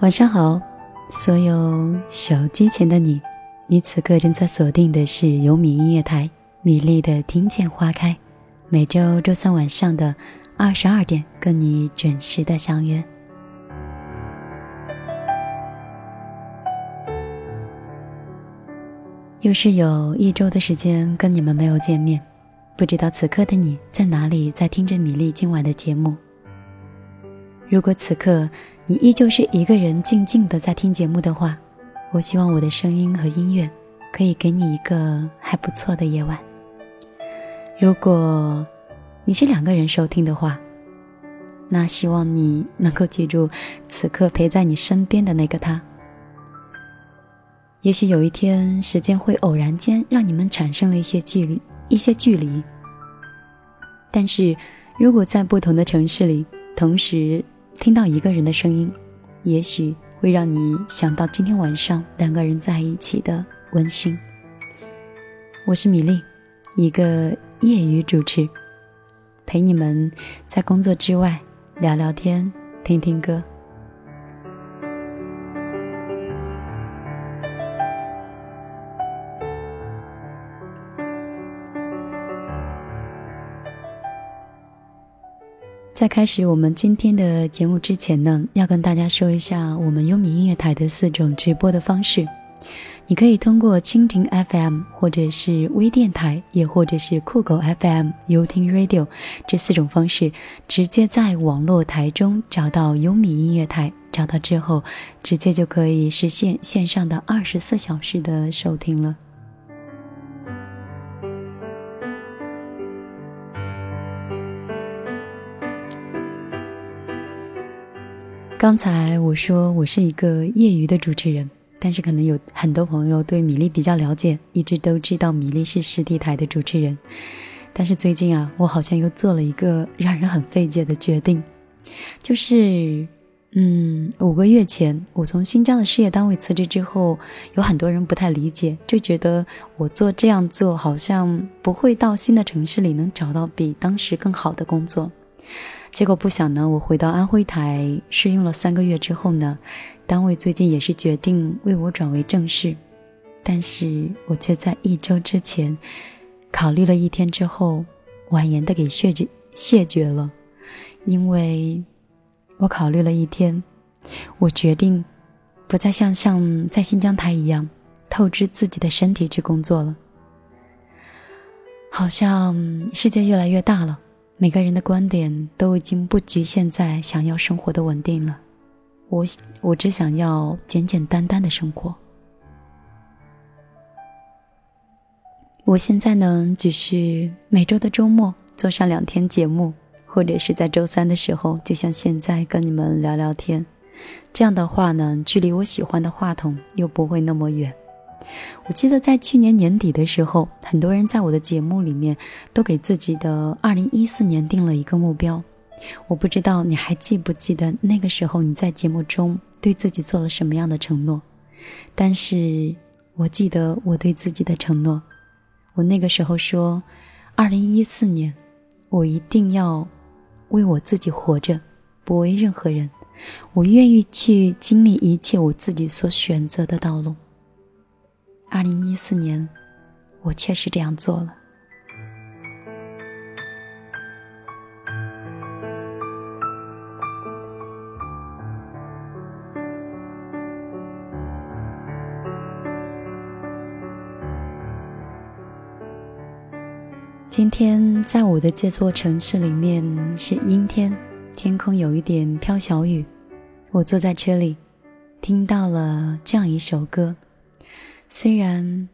晚上好，所有手机前的你，你此刻正在锁定的是由米音乐台米粒的听见花开，每周周三晚上的二十二点跟你准时的相约。又是有一周的时间跟你们没有见面，不知道此刻的你在哪里，在听着米粒今晚的节目。如果此刻你依旧是一个人静静的在听节目的话，我希望我的声音和音乐可以给你一个还不错的夜晚。如果你是两个人收听的话，那希望你能够记住此刻陪在你身边的那个他。也许有一天，时间会偶然间让你们产生了一些距离，一些距离。但是，如果在不同的城市里，同时。听到一个人的声音，也许会让你想到今天晚上两个人在一起的温馨。我是米粒，一个业余主持，陪你们在工作之外聊聊天，听听歌。在开始我们今天的节目之前呢，要跟大家说一下我们优米音乐台的四种直播的方式。你可以通过蜻蜓 FM，或者是微电台，也或者是酷狗 FM、优听 Radio 这四种方式，直接在网络台中找到优米音乐台，找到之后，直接就可以实现线上的二十四小时的收听了。刚才我说我是一个业余的主持人，但是可能有很多朋友对米粒比较了解，一直都知道米粒是实体台的主持人。但是最近啊，我好像又做了一个让人很费解的决定，就是，嗯，五个月前我从新疆的事业单位辞职之后，有很多人不太理解，就觉得我做这样做好像不会到新的城市里能找到比当时更好的工作。结果不想呢，我回到安徽台试用了三个月之后呢，单位最近也是决定为我转为正式，但是我却在一周之前考虑了一天之后，婉言的给谢绝谢绝了，因为我考虑了一天，我决定不再像像在新疆台一样透支自己的身体去工作了，好像世界越来越大了。每个人的观点都已经不局限在想要生活的稳定了，我我只想要简简单单的生活。我现在呢，只是每周的周末做上两天节目，或者是在周三的时候，就像现在跟你们聊聊天。这样的话呢，距离我喜欢的话筒又不会那么远。我记得在去年年底的时候，很多人在我的节目里面都给自己的二零一四年定了一个目标。我不知道你还记不记得那个时候你在节目中对自己做了什么样的承诺？但是我记得我对自己的承诺，我那个时候说，二零一四年我一定要为我自己活着，不为任何人。我愿意去经历一切我自己所选择的道路。二零一四年，我确实这样做了。今天在我的这座城市里面是阴天，天空有一点飘小雨。我坐在车里，听到了这样一首歌。虽然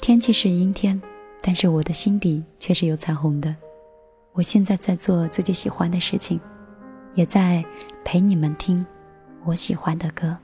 天气是阴天，但是我的心底却是有彩虹的。我现在在做自己喜欢的事情，也在陪你们听我喜欢的歌。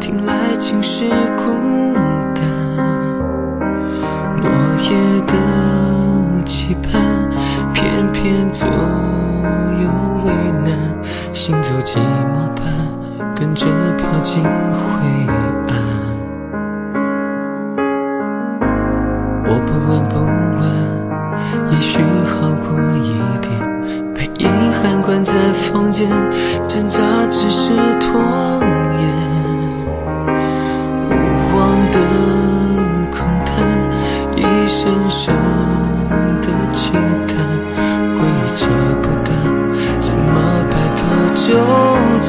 听来尽是孤单。落叶的。期盼，偏偏左右为难，行走寂寞般，跟着飘进灰暗。我不闻不问，也许好过一点。被遗憾关在房间，挣扎只是拖无望的空谈一声声的轻叹回忆记不得怎么摆脱纠缠？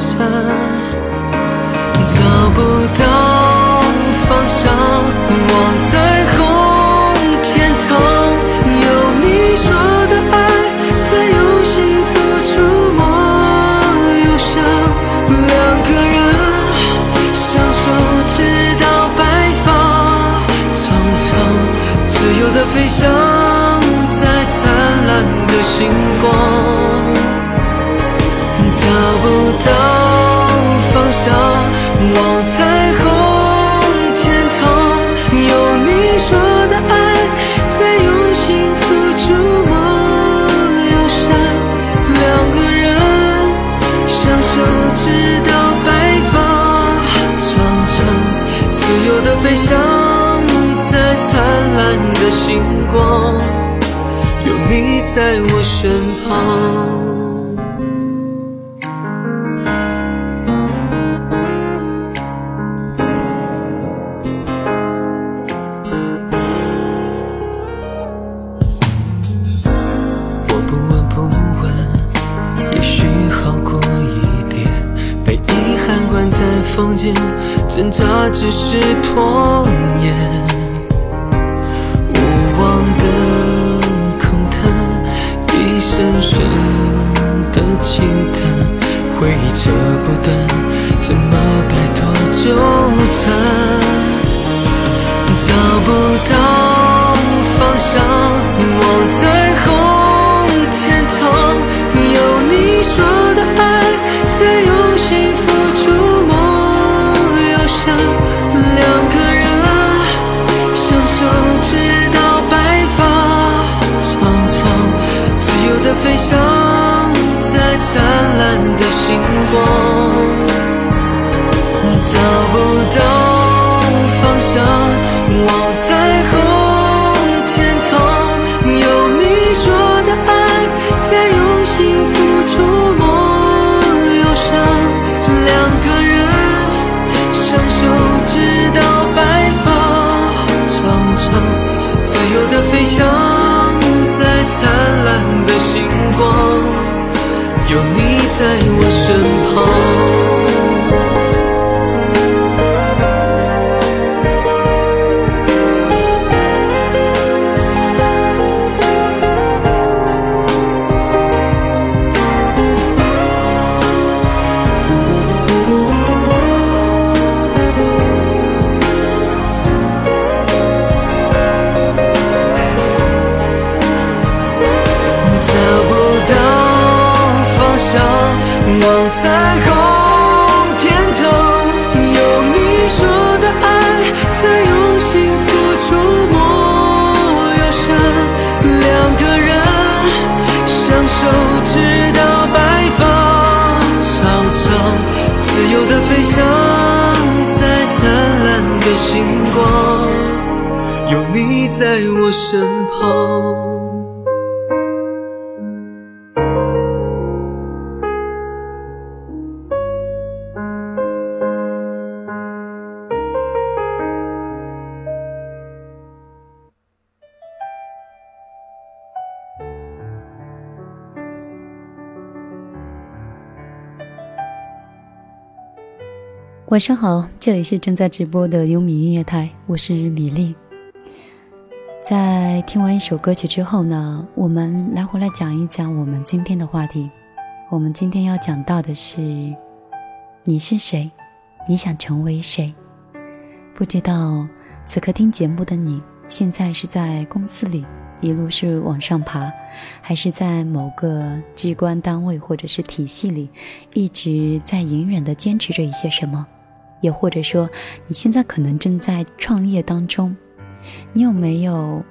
星光，找不到方向，望彩虹天堂，有你说的爱在用心付出梦忧伤，两个人相守直到白发苍苍，自由的飞翔在。灿烂的星光，你在我身旁。我不闻不问，也许好过一点。被遗憾关在房间，挣扎只是拖延。回忆扯不断，怎么摆脱纠缠？找不到方向，你自由的飞翔在灿烂的星光有你在我身旁。晚上好，这里是正在直播的优米音乐台，我是米粒。在听完一首歌曲之后呢，我们来回来讲一讲我们今天的话题。我们今天要讲到的是，你是谁？你想成为谁？不知道此刻听节目的你，现在是在公司里一路是往上爬，还是在某个机关单位或者是体系里，一直在隐忍的坚持着一些什么？也或者说，你现在可能正在创业当中，你有没有，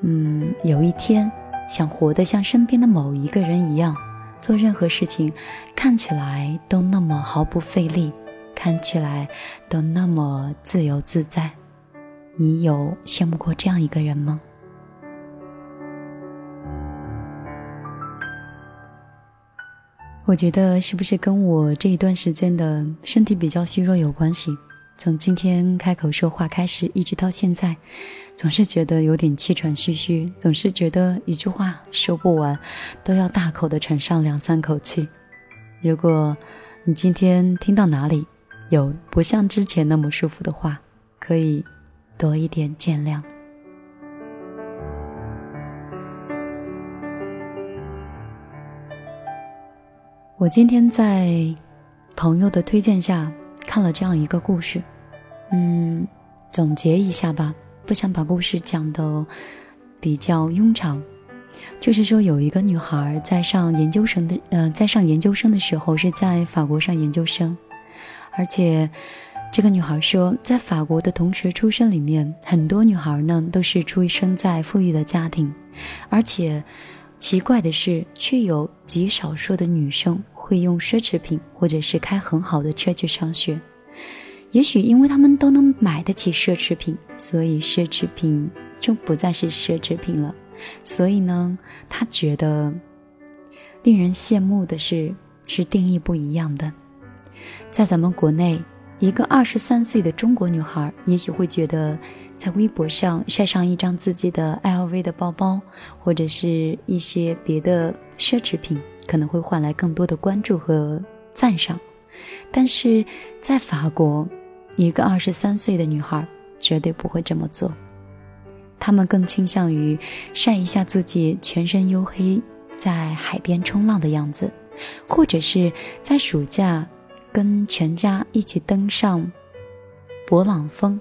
嗯，有一天想活得像身边的某一个人一样，做任何事情看起来都那么毫不费力，看起来都那么自由自在。你有羡慕过这样一个人吗？我觉得是不是跟我这一段时间的身体比较虚弱有关系？从今天开口说话开始，一直到现在，总是觉得有点气喘吁吁，总是觉得一句话说不完，都要大口的喘上两三口气。如果你今天听到哪里有不像之前那么舒服的话，可以多一点见谅。我今天在朋友的推荐下看了这样一个故事，嗯，总结一下吧，不想把故事讲的比较庸长。就是说，有一个女孩在上研究生的，呃，在上研究生的时候是在法国上研究生，而且这个女孩说，在法国的同学出身里面，很多女孩呢都是出生在富裕的家庭，而且奇怪的是，却有极少数的女生。会用奢侈品，或者是开很好的车去上学。也许因为他们都能买得起奢侈品，所以奢侈品就不再是奢侈品了。所以呢，他觉得令人羡慕的是，是定义不一样的。在咱们国内，一个二十三岁的中国女孩，也许会觉得，在微博上晒上一张自己的 LV 的包包，或者是一些别的奢侈品。可能会换来更多的关注和赞赏，但是在法国，一个二十三岁的女孩绝对不会这么做。他们更倾向于晒一下自己全身黝黑在海边冲浪的样子，或者是在暑假跟全家一起登上勃朗峰，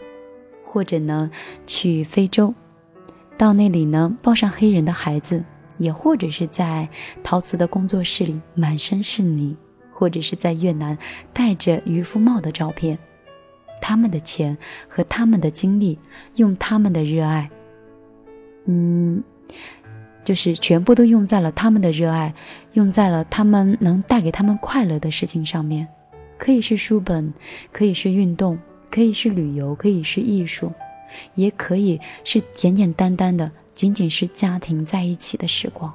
或者呢去非洲，到那里呢抱上黑人的孩子。也或者是在陶瓷的工作室里满身是泥，或者是在越南戴着渔夫帽的照片，他们的钱和他们的精力，用他们的热爱，嗯，就是全部都用在了他们的热爱，用在了他们能带给他们快乐的事情上面，可以是书本，可以是运动，可以是旅游，可以是艺术，也可以是简简单单的。仅仅是家庭在一起的时光，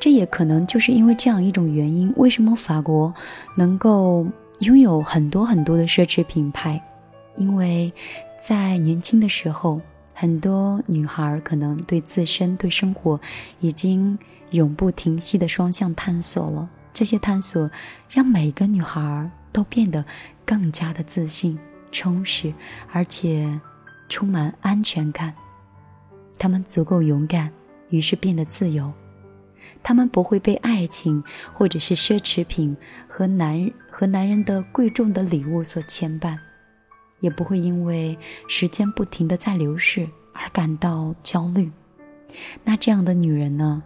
这也可能就是因为这样一种原因，为什么法国能够拥有很多很多的奢侈品牌？因为在年轻的时候，很多女孩可能对自身、对生活已经永不停息的双向探索了。这些探索让每个女孩都变得更加的自信、充实，而且充满安全感。他们足够勇敢，于是变得自由。他们不会被爱情或者是奢侈品和男和男人的贵重的礼物所牵绊，也不会因为时间不停的在流逝而感到焦虑。那这样的女人呢，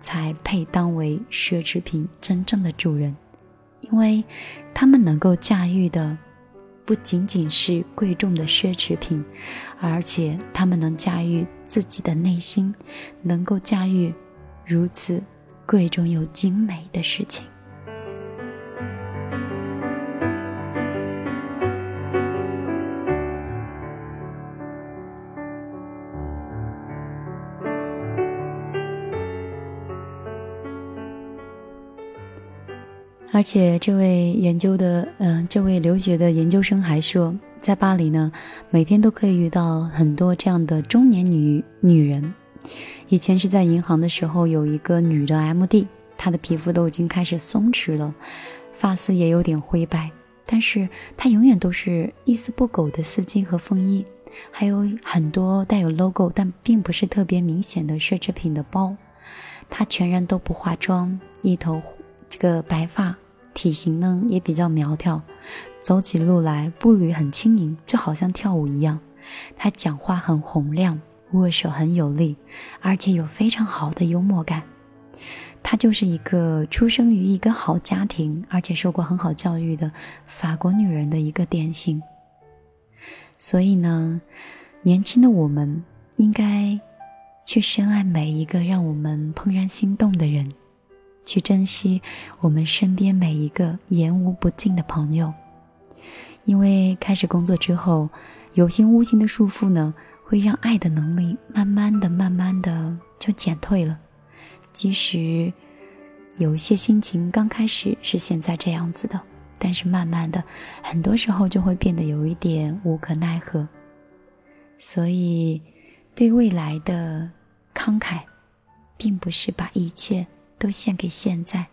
才配当为奢侈品真正的主人，因为他们能够驾驭的。不仅仅是贵重的奢侈品，而且他们能驾驭自己的内心，能够驾驭如此贵重又精美的事情。而且，这位研究的，嗯，这位留学的研究生还说，在巴黎呢，每天都可以遇到很多这样的中年女女人。以前是在银行的时候，有一个女的 M.D，她的皮肤都已经开始松弛了，发丝也有点灰白，但是她永远都是一丝不苟的丝巾和风衣，还有很多带有 logo 但并不是特别明显的奢侈品的包。她全然都不化妆，一头。这个白发，体型呢也比较苗条，走起路来步履很轻盈，就好像跳舞一样。他讲话很洪亮，握手很有力，而且有非常好的幽默感。她就是一个出生于一个好家庭，而且受过很好教育的法国女人的一个典型。所以呢，年轻的我们应该去深爱每一个让我们怦然心动的人，去珍惜我们身边每一个言无不尽的朋友。因为开始工作之后，有形无形的束缚呢，会让爱的能力慢慢的、慢慢的就减退了。即使有一些心情刚开始是现在这样子的，但是慢慢的，很多时候就会变得有一点无可奈何。所以，对未来的慷慨，并不是把一切都献给现在，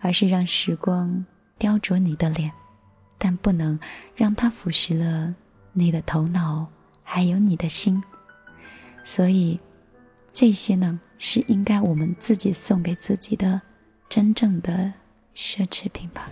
而是让时光雕琢你的脸，但不能让它腐蚀了你的头脑，还有你的心。所以，这些呢，是应该我们自己送给自己的真正的奢侈品吧。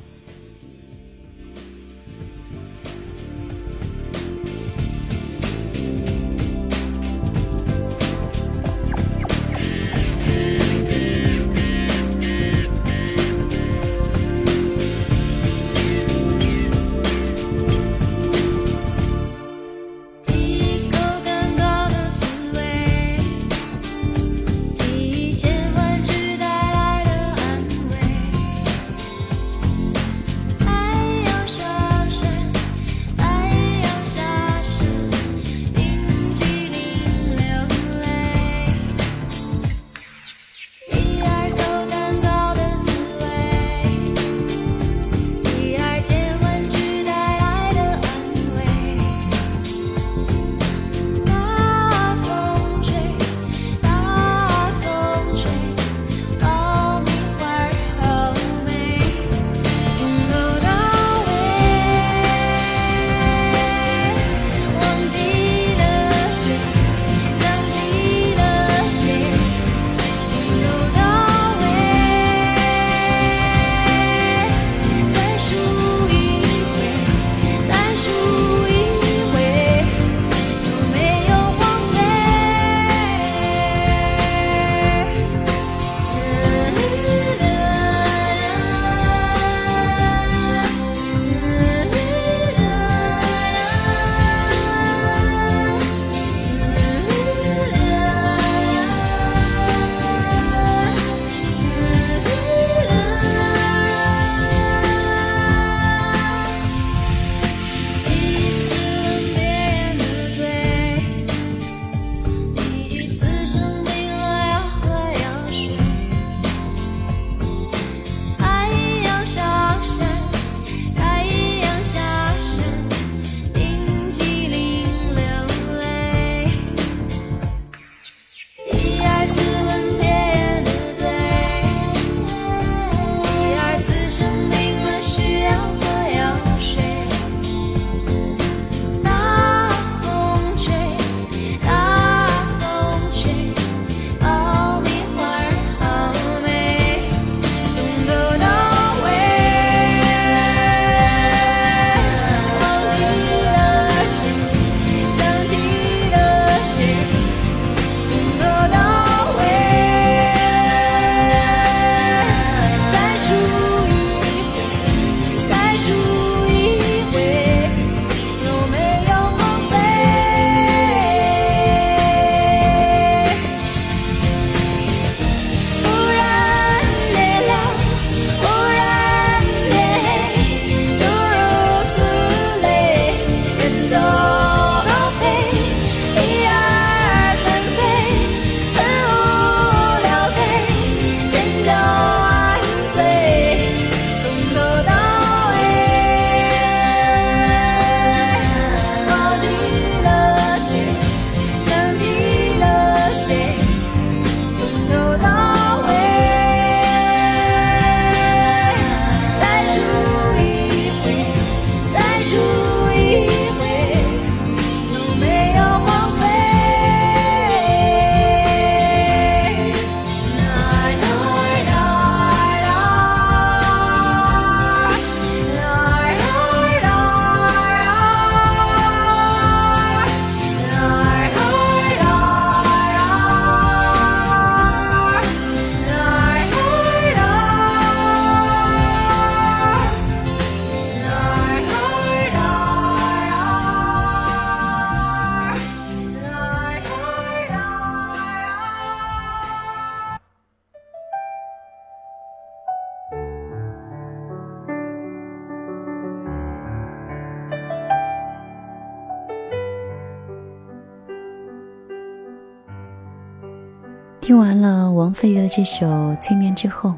听完了王菲的这首《催眠》之后，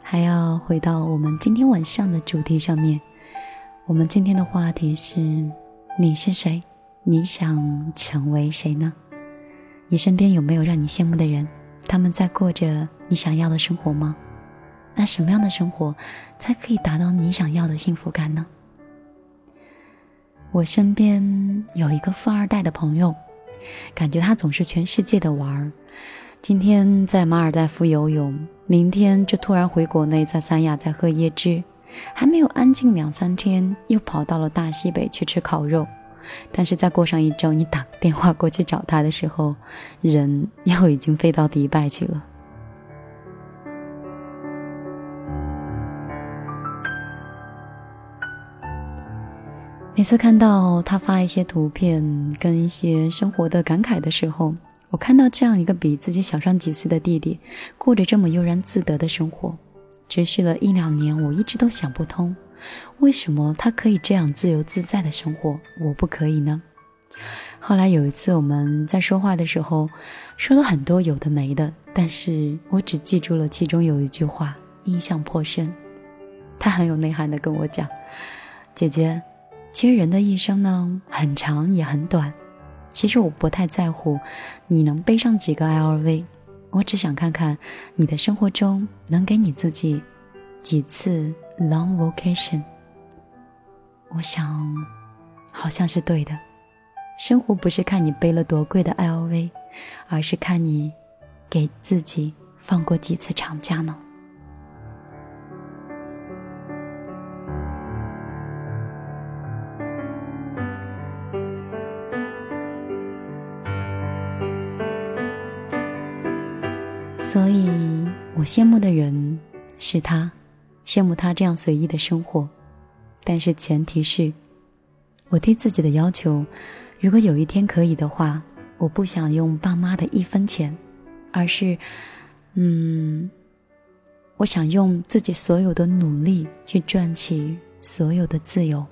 还要回到我们今天晚上的主题上面。我们今天的话题是：你是谁？你想成为谁呢？你身边有没有让你羡慕的人？他们在过着你想要的生活吗？那什么样的生活才可以达到你想要的幸福感呢？我身边有一个富二代的朋友，感觉他总是全世界的玩儿。今天在马尔代夫游泳，明天就突然回国内，在三亚在喝椰汁，还没有安静两三天，又跑到了大西北去吃烤肉。但是再过上一周，你打个电话过去找他的时候，人又已经飞到迪拜去了。每次看到他发一些图片跟一些生活的感慨的时候，我看到这样一个比自己小上几岁的弟弟过着这么悠然自得的生活，持续了一两年，我一直都想不通，为什么他可以这样自由自在的生活，我不可以呢？后来有一次我们在说话的时候，说了很多有的没的，但是我只记住了其中有一句话，印象颇深。他很有内涵的跟我讲：“姐姐，其实人的一生呢，很长也很短。”其实我不太在乎你能背上几个 LV，我只想看看你的生活中能给你自己几次 long vacation。我想，好像是对的。生活不是看你背了多贵的 LV，而是看你给自己放过几次长假呢。所以我羡慕的人是他，羡慕他这样随意的生活，但是前提是，我对自己的要求，如果有一天可以的话，我不想用爸妈的一分钱，而是，嗯，我想用自己所有的努力去赚取所有的自由，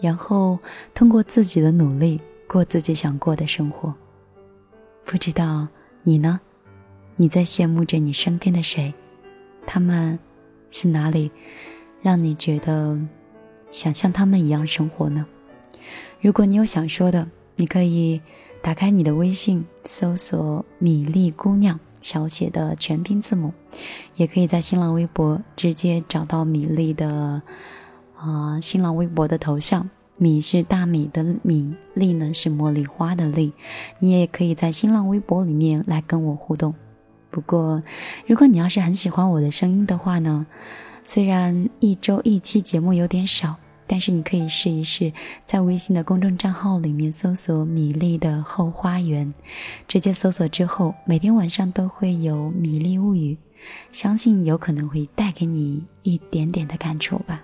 然后通过自己的努力过自己想过的生活。不知道你呢？你在羡慕着你身边的谁？他们是哪里让你觉得想像他们一样生活呢？如果你有想说的，你可以打开你的微信，搜索“米粒姑娘”小写的全拼字母，也可以在新浪微博直接找到米粒的啊新浪微博的头像。米是大米的米，粒呢是茉莉花的粒。你也可以在新浪微博里面来跟我互动。不过，如果你要是很喜欢我的声音的话呢，虽然一周一期节目有点少，但是你可以试一试，在微信的公众账号里面搜索“米粒的后花园”，直接搜索之后，每天晚上都会有《米粒物语》，相信有可能会带给你一点点的感触吧。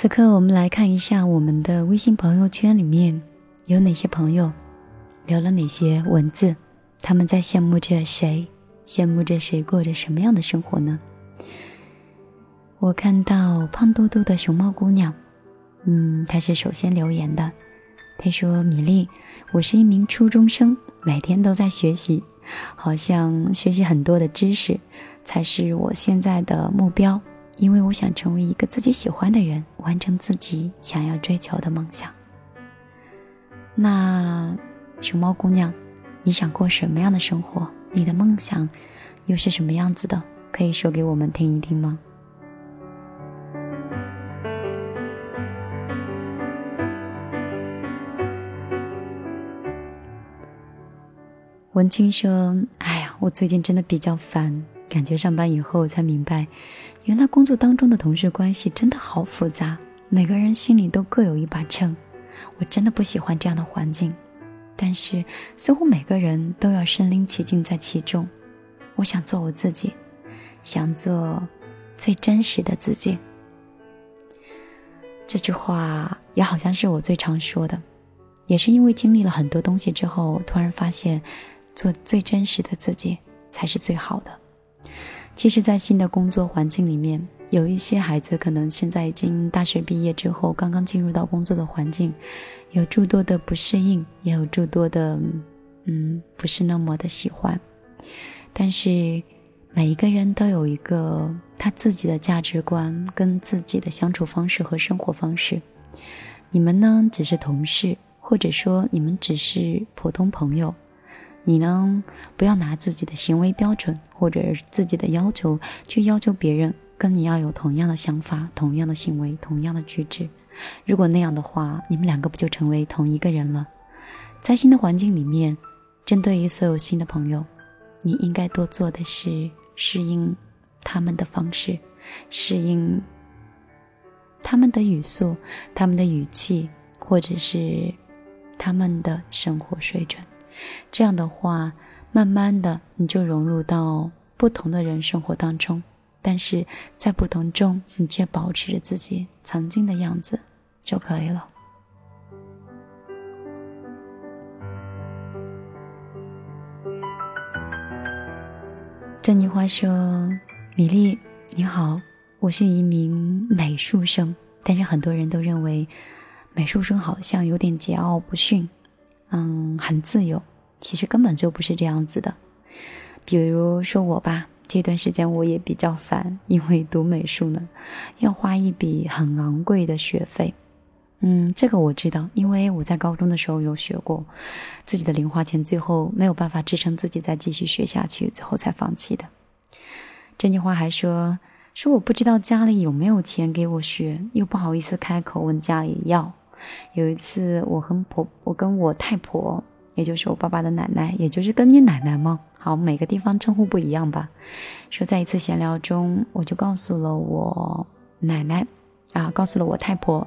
此刻，我们来看一下我们的微信朋友圈里面有哪些朋友留了哪些文字，他们在羡慕着谁？羡慕着谁过着什么样的生活呢？我看到胖嘟嘟的熊猫姑娘，嗯，她是首先留言的。她说：“米粒，我是一名初中生，每天都在学习，好像学习很多的知识才是我现在的目标。”因为我想成为一个自己喜欢的人，完成自己想要追求的梦想。那熊猫姑娘，你想过什么样的生活？你的梦想又是什么样子的？可以说给我们听一听吗？文清说：“哎呀，我最近真的比较烦，感觉上班以后才明白。”原来工作当中的同事关系真的好复杂，每个人心里都各有一把秤。我真的不喜欢这样的环境，但是似乎每个人都要身临其境在其中。我想做我自己，想做最真实的自己。这句话也好像是我最常说的，也是因为经历了很多东西之后，突然发现，做最真实的自己才是最好的。其实，在新的工作环境里面，有一些孩子可能现在已经大学毕业之后，刚刚进入到工作的环境，有诸多的不适应，也有诸多的，嗯，不是那么的喜欢。但是，每一个人都有一个他自己的价值观，跟自己的相处方式和生活方式。你们呢，只是同事。或者说你们只是普通朋友，你呢不要拿自己的行为标准或者自己的要求去要求别人跟你要有同样的想法、同样的行为、同样的举止。如果那样的话，你们两个不就成为同一个人了？在新的环境里面，针对于所有新的朋友，你应该多做的是适应他们的方式，适应他们的语速、他们的语气，或者是。他们的生活水准，这样的话，慢慢的你就融入到不同的人生活当中，但是在不同中，你却保持着自己曾经的样子就可以了。珍妮花说：“米粒，你好，我是一名美术生，但是很多人都认为。”美术生好像有点桀骜不驯，嗯，很自由，其实根本就不是这样子的。比如说我吧，这段时间我也比较烦，因为读美术呢，要花一笔很昂贵的学费。嗯，这个我知道，因为我在高中的时候有学过，自己的零花钱最后没有办法支撑自己再继续学下去，最后才放弃的。这句话还说说我不知道家里有没有钱给我学，又不好意思开口问家里要。有一次，我和婆，我跟我太婆，也就是我爸爸的奶奶，也就是跟你奶奶吗？好，每个地方称呼不一样吧。说在一次闲聊中，我就告诉了我奶奶，啊，告诉了我太婆，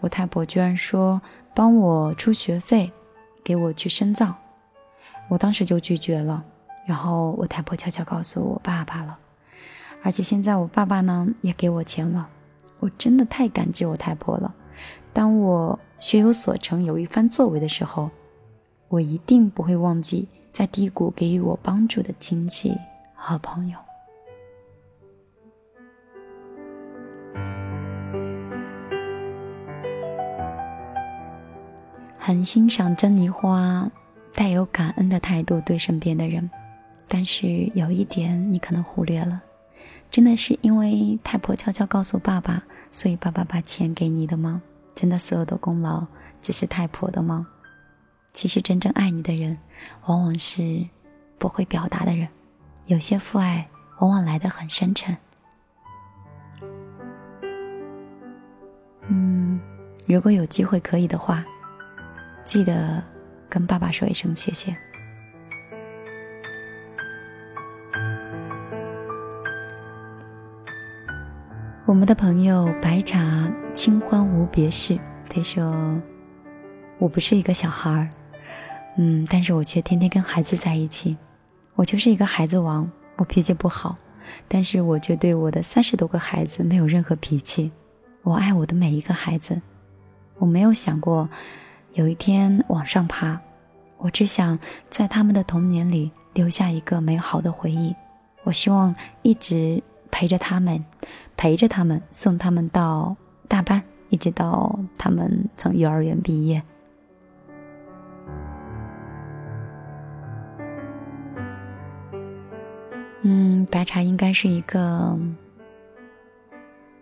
我太婆居然说帮我出学费，给我去深造，我当时就拒绝了。然后我太婆悄悄告诉我爸爸了，而且现在我爸爸呢也给我钱了，我真的太感激我太婆了。当我学有所成、有一番作为的时候，我一定不会忘记在低谷给予我帮助的亲戚和朋友。很欣赏珍妮花带有感恩的态度对身边的人，但是有一点你可能忽略了：真的是因为太婆悄悄告诉爸爸，所以爸爸把钱给你的吗？真的，所有的功劳只是太婆的吗？其实，真正爱你的人，往往是不会表达的人。有些父爱，往往来得很深沉。嗯，如果有机会可以的话，记得跟爸爸说一声谢谢。我们的朋友白茶清欢无别事，他说：“我不是一个小孩儿，嗯，但是我却天天跟孩子在一起。我就是一个孩子王，我脾气不好，但是我却对我的三十多个孩子没有任何脾气。我爱我的每一个孩子，我没有想过有一天往上爬，我只想在他们的童年里留下一个美好的回忆。我希望一直。”陪着他们，陪着他们，送他们到大班，一直到他们从幼儿园毕业。嗯，白茶应该是一个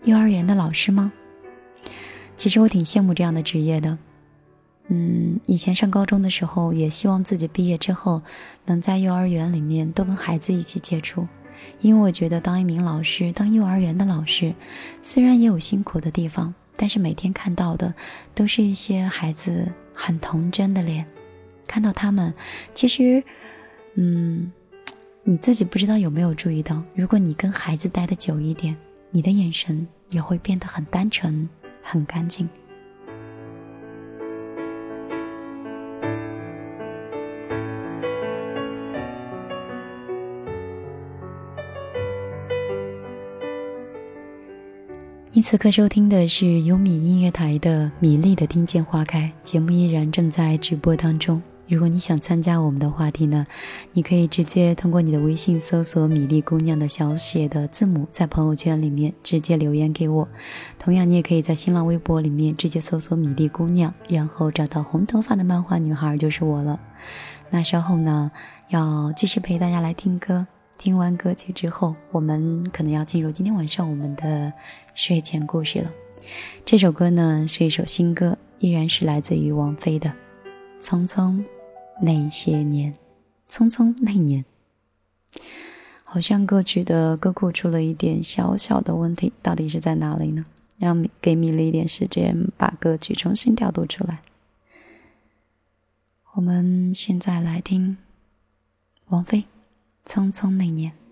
幼儿园的老师吗？其实我挺羡慕这样的职业的。嗯，以前上高中的时候，也希望自己毕业之后能在幼儿园里面多跟孩子一起接触。因为我觉得当一名老师，当幼儿园的老师，虽然也有辛苦的地方，但是每天看到的都是一些孩子很童真的脸。看到他们，其实，嗯，你自己不知道有没有注意到，如果你跟孩子待的久一点，你的眼神也会变得很单纯、很干净。你此刻收听的是优米音乐台的《米粒的听见花开》节目，依然正在直播当中。如果你想参加我们的话题呢，你可以直接通过你的微信搜索“米粒姑娘”的小写的字母，在朋友圈里面直接留言给我。同样，你也可以在新浪微博里面直接搜索“米粒姑娘”，然后找到红头发的漫画女孩就是我了。那稍后呢，要继续陪大家来听歌。听完歌曲之后，我们可能要进入今天晚上我们的睡前故事了。这首歌呢是一首新歌，依然是来自于王菲的《匆匆那些年》。匆匆那年，好像歌曲的歌库出了一点小小的问题，到底是在哪里呢？让给米了一点时间把歌曲重新调度出来。我们现在来听王菲。匆匆那年。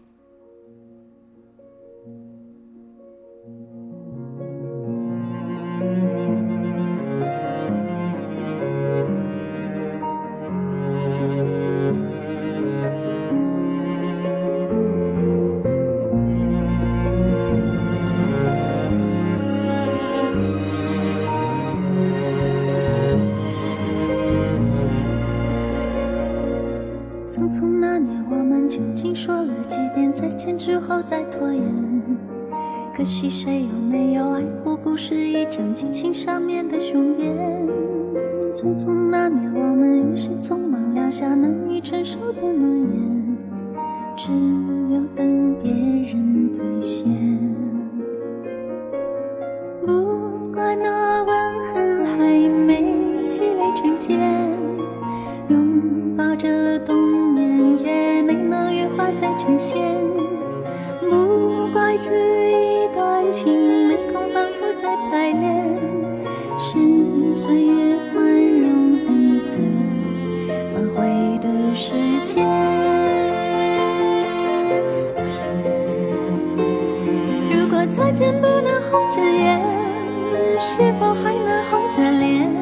抱着冬眠也没能羽化再成仙。不怪这一段。情没空反复在排练，是岁月宽容恩赐挽回的时间。如果再见不能红着眼，是否还能红着脸？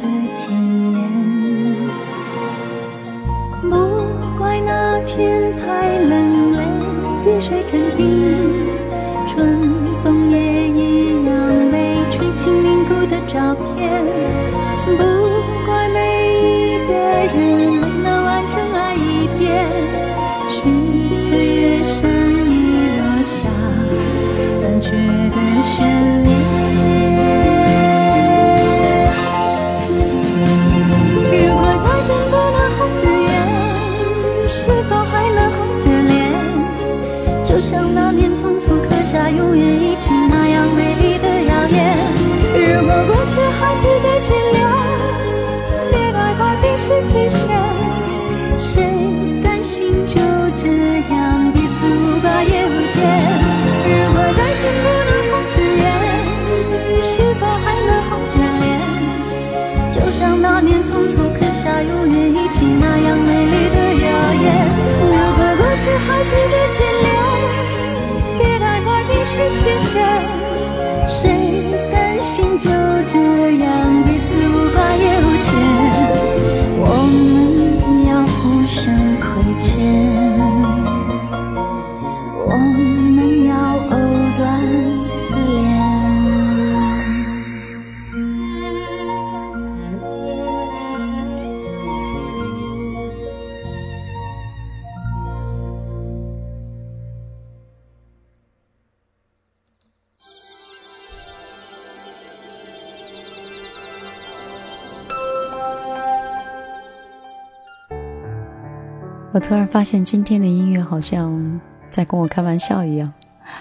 我突然发现今天的音乐好像在跟我开玩笑一样。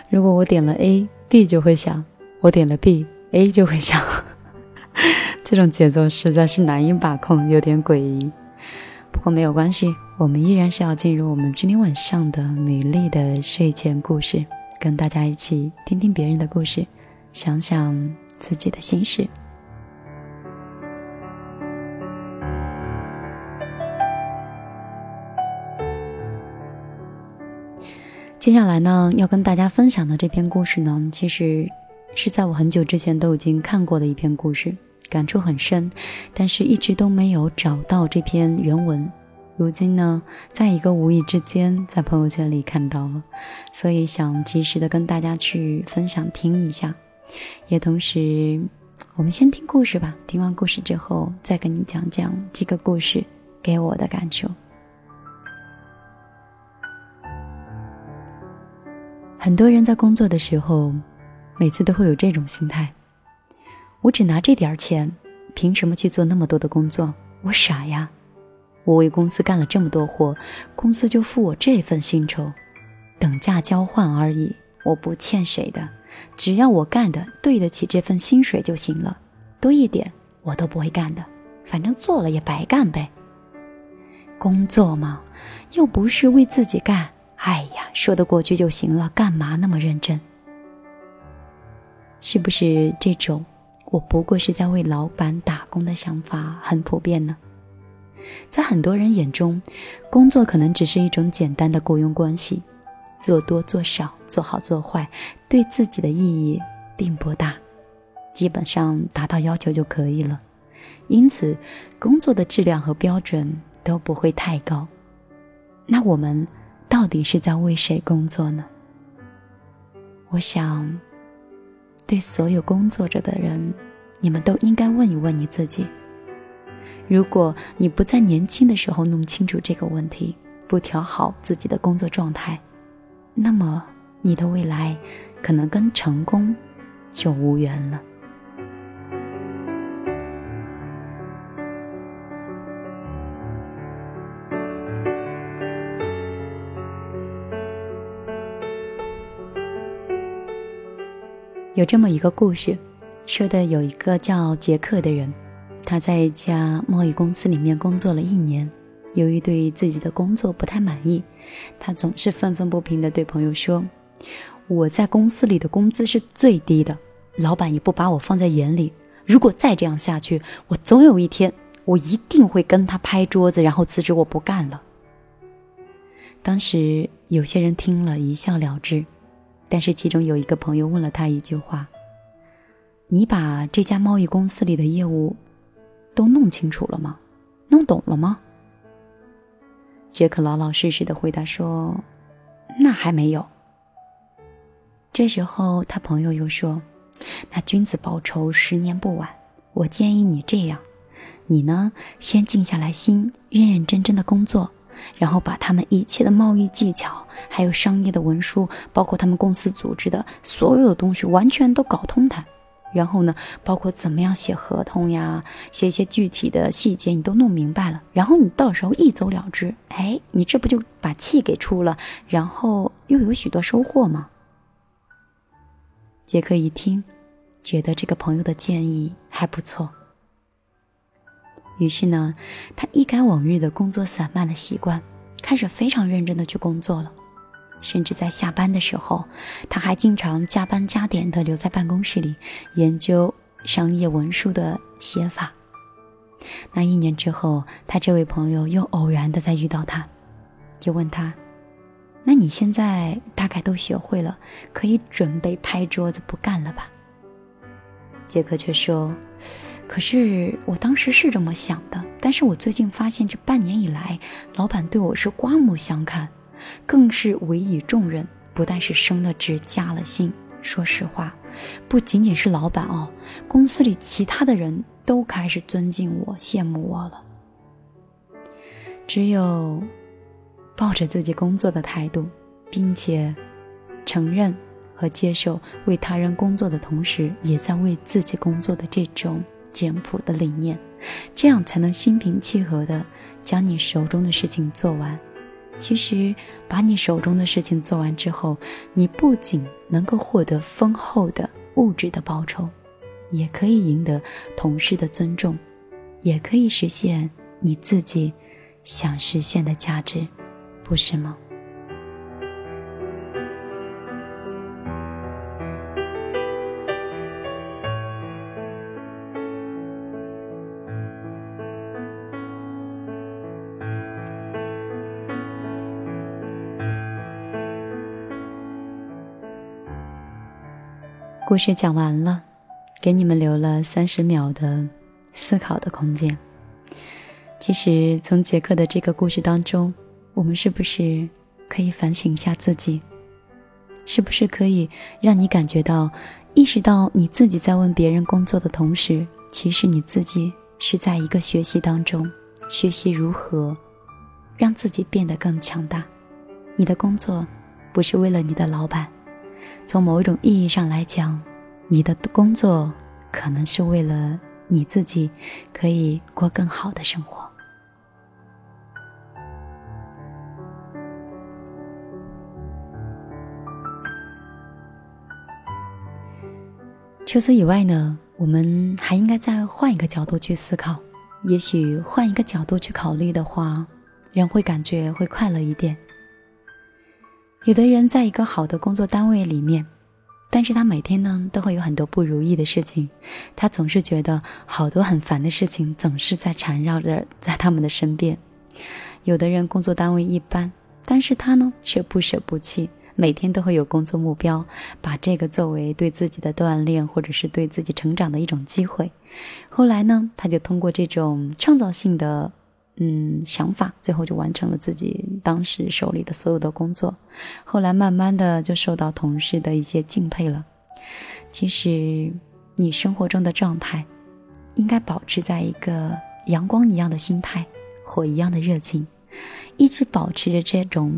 如果我点了 A，B 就会响；我点了 B，A 就会响。这种节奏实在是难以把控，有点诡异。不过没有关系，我们依然是要进入我们今天晚上的美丽的睡前故事，跟大家一起听听别人的故事，想想自己的心事。接下来呢，要跟大家分享的这篇故事呢，其实是在我很久之前都已经看过的一篇故事，感触很深，但是一直都没有找到这篇原文。如今呢，在一个无意之间在朋友圈里看到了，所以想及时的跟大家去分享听一下，也同时，我们先听故事吧。听完故事之后，再跟你讲讲这个故事给我的感受。很多人在工作的时候，每次都会有这种心态：我只拿这点钱，凭什么去做那么多的工作？我傻呀！我为公司干了这么多活，公司就付我这份薪酬，等价交换而已。我不欠谁的，只要我干的对得起这份薪水就行了，多一点我都不会干的，反正做了也白干呗。工作嘛，又不是为自己干。哎呀，说得过去就行了，干嘛那么认真？是不是这种“我不过是在为老板打工”的想法很普遍呢？在很多人眼中，工作可能只是一种简单的雇佣关系，做多做少，做好做坏，对自己的意义并不大，基本上达到要求就可以了。因此，工作的质量和标准都不会太高。那我们？到底是在为谁工作呢？我想，对所有工作着的人，你们都应该问一问你自己：如果你不在年轻的时候弄清楚这个问题，不调好自己的工作状态，那么你的未来可能跟成功就无缘了。有这么一个故事，说的有一个叫杰克的人，他在一家贸易公司里面工作了一年，由于对自己的工作不太满意，他总是愤愤不平地对朋友说：“我在公司里的工资是最低的，老板也不把我放在眼里。如果再这样下去，我总有一天我一定会跟他拍桌子，然后辞职，我不干了。”当时有些人听了一笑了之。但是其中有一个朋友问了他一句话：“你把这家贸易公司里的业务都弄清楚了吗？弄懂了吗？”杰克老老实实的回答说：“那还没有。”这时候他朋友又说：“那君子报仇，十年不晚。我建议你这样，你呢先静下来心，认认真真的工作。”然后把他们一切的贸易技巧，还有商业的文书，包括他们公司组织的所有的东西，完全都搞通它。然后呢，包括怎么样写合同呀，写一些具体的细节，你都弄明白了。然后你到时候一走了之，哎，你这不就把气给出了，然后又有许多收获吗？杰克一听，觉得这个朋友的建议还不错。于是呢，他一改往日的工作散漫的习惯，开始非常认真的去工作了。甚至在下班的时候，他还经常加班加点的留在办公室里研究商业文书的写法。那一年之后，他这位朋友又偶然的再遇到他，就问他：“那你现在大概都学会了，可以准备拍桌子不干了吧？”杰克却说。可是我当时是这么想的，但是我最近发现这半年以来，老板对我是刮目相看，更是委以重任，不但是升了职加了薪。说实话，不仅仅是老板哦，公司里其他的人都开始尊敬我、羡慕我了。只有抱着自己工作的态度，并且承认和接受为他人工作的同时，也在为自己工作的这种。简朴的理念，这样才能心平气和的将你手中的事情做完，其实，把你手中的事情做完之后，你不仅能够获得丰厚的物质的报酬，也可以赢得同事的尊重，也可以实现你自己想实现的价值，不是吗？故事讲完了，给你们留了三十秒的思考的空间。其实，从杰克的这个故事当中，我们是不是可以反省一下自己？是不是可以让你感觉到、意识到你自己在问别人工作的同时，其实你自己是在一个学习当中，学习如何让自己变得更强大。你的工作不是为了你的老板。从某一种意义上来讲，你的工作可能是为了你自己可以过更好的生活。除此以外呢，我们还应该再换一个角度去思考。也许换一个角度去考虑的话，人会感觉会快乐一点。有的人在一个好的工作单位里面，但是他每天呢都会有很多不如意的事情，他总是觉得好多很烦的事情总是在缠绕着在他们的身边。有的人工作单位一般，但是他呢却不舍不弃，每天都会有工作目标，把这个作为对自己的锻炼或者是对自己成长的一种机会。后来呢，他就通过这种创造性的。嗯，想法最后就完成了自己当时手里的所有的工作，后来慢慢的就受到同事的一些敬佩了。其实，你生活中的状态，应该保持在一个阳光一样的心态，火一样的热情，一直保持着这种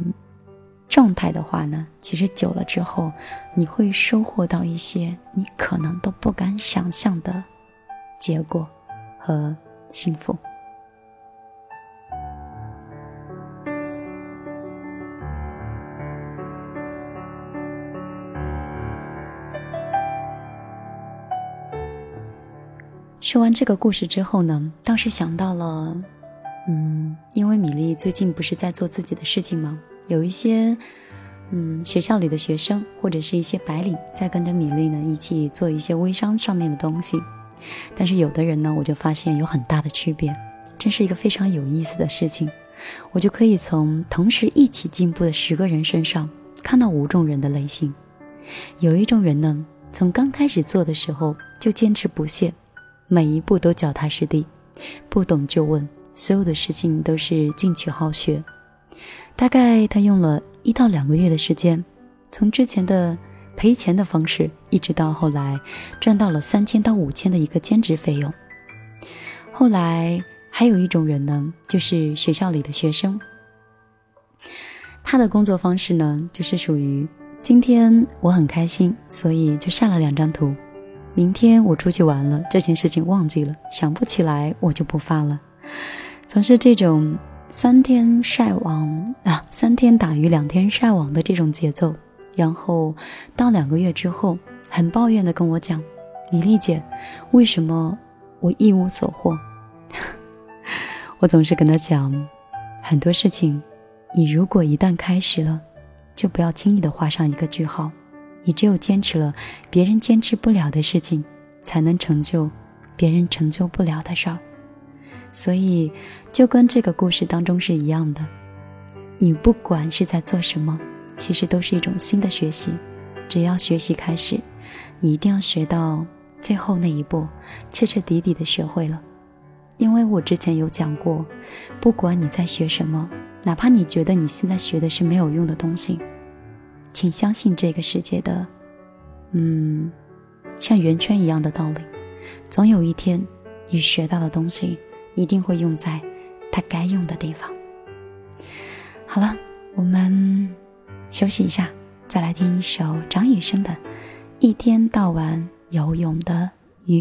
状态的话呢，其实久了之后，你会收获到一些你可能都不敢想象的结果和幸福。说完这个故事之后呢，倒是想到了，嗯，因为米粒最近不是在做自己的事情吗？有一些，嗯，学校里的学生或者是一些白领在跟着米粒呢一起做一些微商上面的东西，但是有的人呢，我就发现有很大的区别，这是一个非常有意思的事情，我就可以从同时一起进步的十个人身上看到五种人的类型。有一种人呢，从刚开始做的时候就坚持不懈。每一步都脚踏实地，不懂就问，所有的事情都是进取好学。大概他用了一到两个月的时间，从之前的赔钱的方式，一直到后来赚到了三千到五千的一个兼职费用。后来还有一种人呢，就是学校里的学生，他的工作方式呢，就是属于今天我很开心，所以就晒了两张图。明天我出去玩了，这件事情忘记了，想不起来，我就不发了。总是这种三天晒网啊，三天打鱼两天晒网的这种节奏。然后到两个月之后，很抱怨的跟我讲：“米粒姐，为什么我一无所获？” 我总是跟他讲，很多事情，你如果一旦开始了，就不要轻易的画上一个句号。你只有坚持了别人坚持不了的事情，才能成就别人成就不了的事儿。所以，就跟这个故事当中是一样的，你不管是在做什么，其实都是一种新的学习。只要学习开始，你一定要学到最后那一步，彻彻底底的学会了。因为我之前有讲过，不管你在学什么，哪怕你觉得你现在学的是没有用的东西。请相信这个世界的，嗯，像圆圈一样的道理，总有一天，你学到的东西一定会用在它该用的地方。好了，我们休息一下，再来听一首张雨生的《一天到晚游泳的鱼》。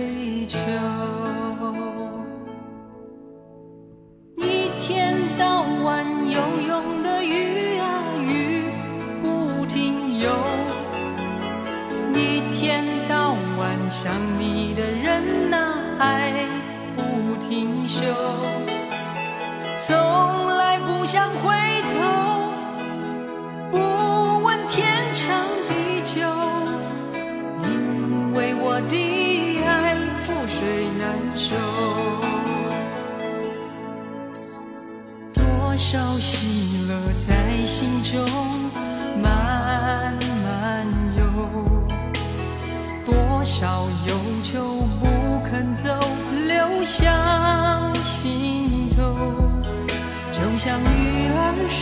想回头，不问天长地久，因为我的爱覆水难收。多少喜乐在心中慢慢游，多少忧愁不肯走，留下。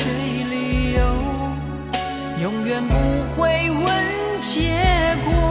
没理由永远不会问结果。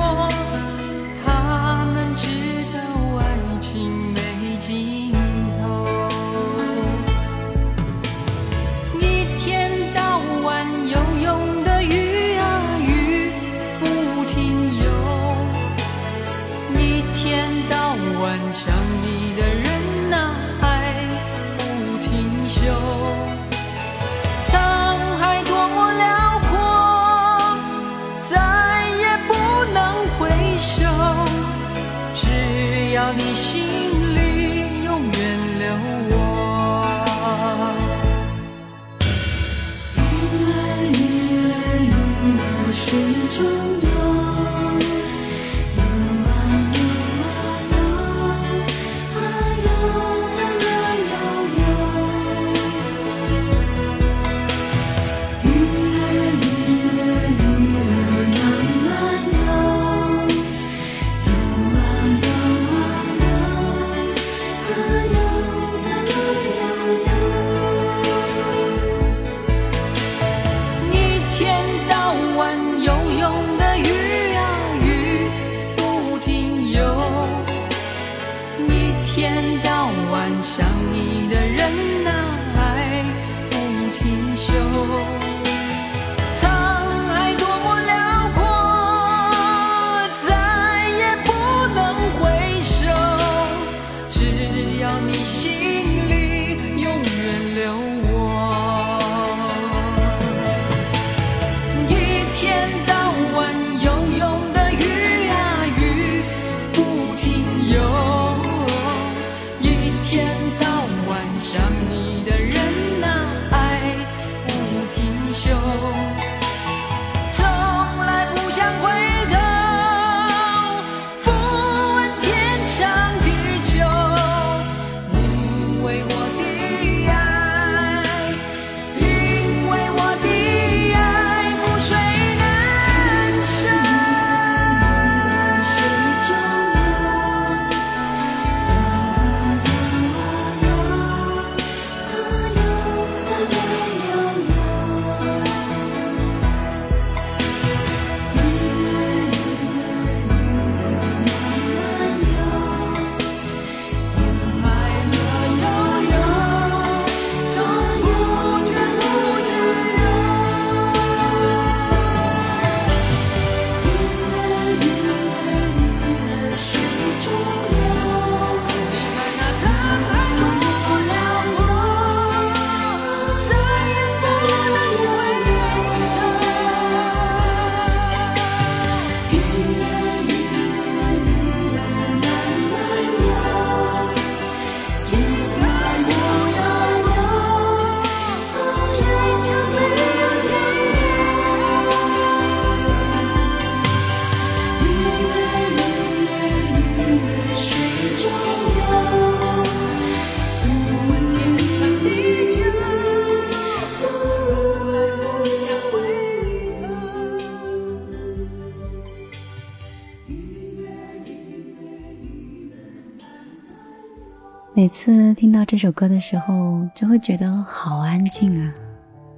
这首歌的时候，就会觉得好安静啊，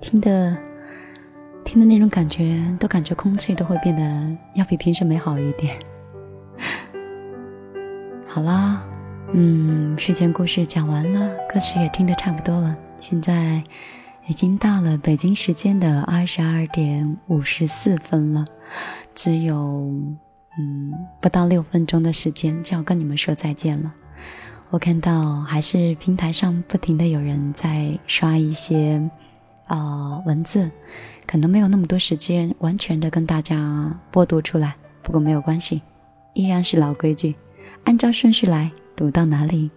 听的听的那种感觉，都感觉空气都会变得要比平时美好一点。好啦，嗯，睡前故事讲完了，歌曲也听得差不多了，现在已经到了北京时间的二十二点五十四分了，只有嗯不到六分钟的时间就要跟你们说再见了。我看到还是平台上不停的有人在刷一些，啊文字，可能没有那么多时间完全的跟大家播读出来。不过没有关系，依然是老规矩，按照顺序来，读到哪里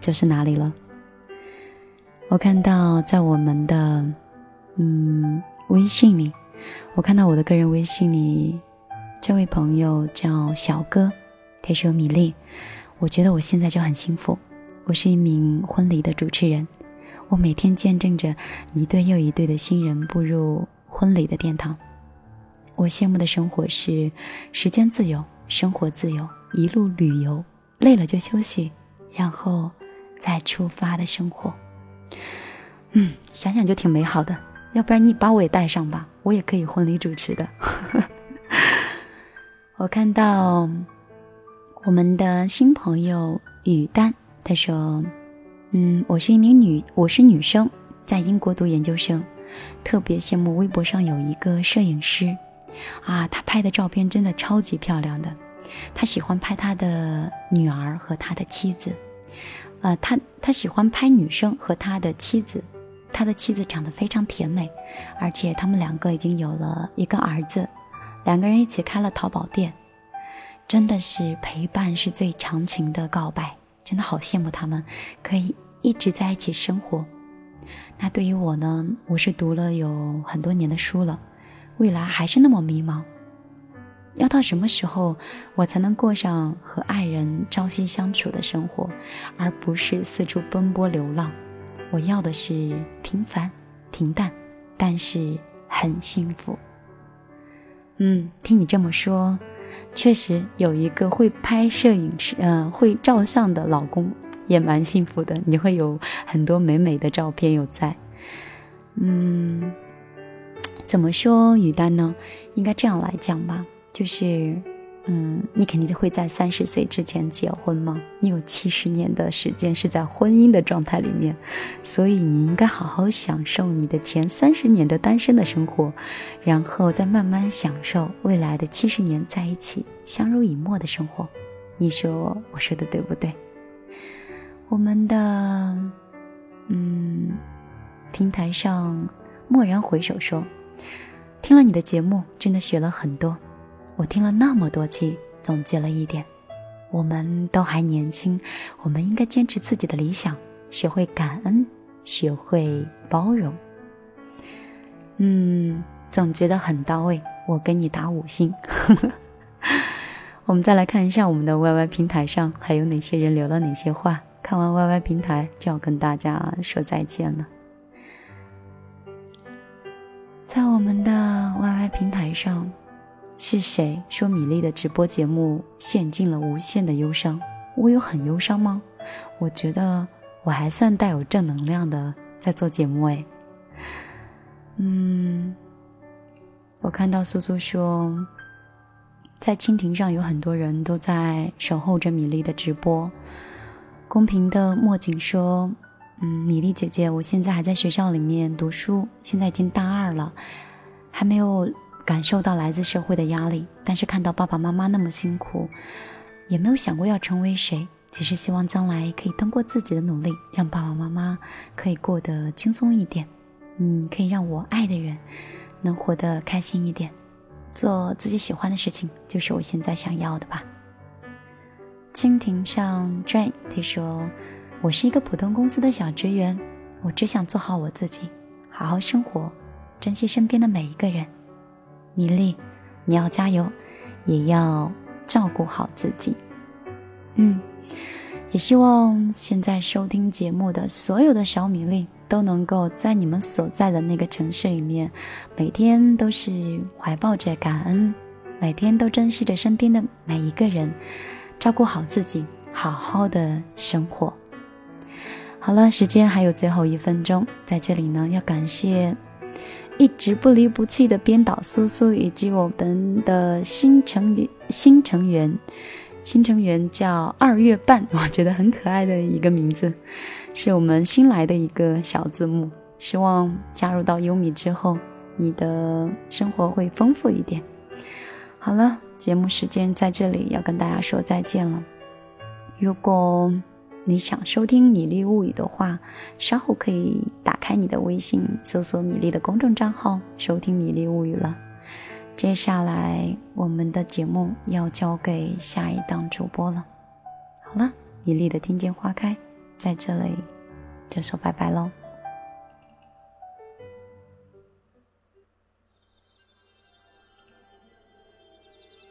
就是哪里了。我看到在我们的嗯微信里，我看到我的个人微信里，这位朋友叫小哥，他说米粒。我觉得我现在就很幸福，我是一名婚礼的主持人，我每天见证着一对又一对的新人步入婚礼的殿堂。我羡慕的生活是时间自由、生活自由，一路旅游，累了就休息，然后再出发的生活。嗯，想想就挺美好的。要不然你把我也带上吧，我也可以婚礼主持的。我看到。我们的新朋友雨丹，他说：“嗯，我是一名女，我是女生，在英国读研究生，特别羡慕微博上有一个摄影师，啊，他拍的照片真的超级漂亮的。他喜欢拍他的女儿和他的妻子，呃，他他喜欢拍女生和他的妻子，他的妻子长得非常甜美，而且他们两个已经有了一个儿子，两个人一起开了淘宝店。”真的是陪伴是最长情的告白，真的好羡慕他们可以一直在一起生活。那对于我呢，我是读了有很多年的书了，未来还是那么迷茫。要到什么时候我才能过上和爱人朝夕相处的生活，而不是四处奔波流浪？我要的是平凡、平淡，但是很幸福。嗯，听你这么说。确实有一个会拍摄影师，嗯，会照相的老公也蛮幸福的。你会有很多美美的照片有在，嗯，怎么说雨丹呢？应该这样来讲吧，就是。嗯，你肯定就会在三十岁之前结婚吗？你有七十年的时间是在婚姻的状态里面，所以你应该好好享受你的前三十年的单身的生活，然后再慢慢享受未来的七十年在一起相濡以沫的生活。你说我说的对不对？我们的嗯，平台上蓦然回首说，听了你的节目，真的学了很多。我听了那么多期，总结了一点：我们都还年轻，我们应该坚持自己的理想，学会感恩，学会包容。嗯，总觉得很到位，我给你打五星。我们再来看一下我们的 YY 平台上还有哪些人留了哪些话。看完 YY 平台就要跟大家说再见了。在我们的 YY 平台上。是谁说米粒的直播节目陷进了无限的忧伤？我有很忧伤吗？我觉得我还算带有正能量的在做节目哎。嗯，我看到苏苏说，在蜻蜓上有很多人都在守候着米粒的直播。公屏的墨景说，嗯，米粒姐姐，我现在还在学校里面读书，现在已经大二了，还没有。感受到来自社会的压力，但是看到爸爸妈妈那么辛苦，也没有想过要成为谁，只是希望将来可以通过自己的努力，让爸爸妈妈可以过得轻松一点，嗯，可以让我爱的人能活得开心一点，做自己喜欢的事情，就是我现在想要的吧。蜻蜓上 Jane 他说：“我是一个普通公司的小职员，我只想做好我自己，好好生活，珍惜身边的每一个人。”米粒，你要加油，也要照顾好自己。嗯，也希望现在收听节目的所有的小米粒都能够在你们所在的那个城市里面，每天都是怀抱着感恩，每天都珍惜着身边的每一个人，照顾好自己，好好的生活。好了，时间还有最后一分钟，在这里呢，要感谢一直不离不弃的编导苏苏，以及我们的新成员新成员，新成员叫二月半，我觉得很可爱的一个名字，是我们新来的一个小字幕。希望加入到优米之后，你的生活会丰富一点。好了，节目时间在这里要跟大家说再见了。如果你想收听《米粒物语》的话，稍后可以打开你的微信，搜索米粒的公众账号，收听《米粒物语》了。接下来，我们的节目要交给下一档主播了。好了，米粒的听见花开，在这里就说拜拜喽。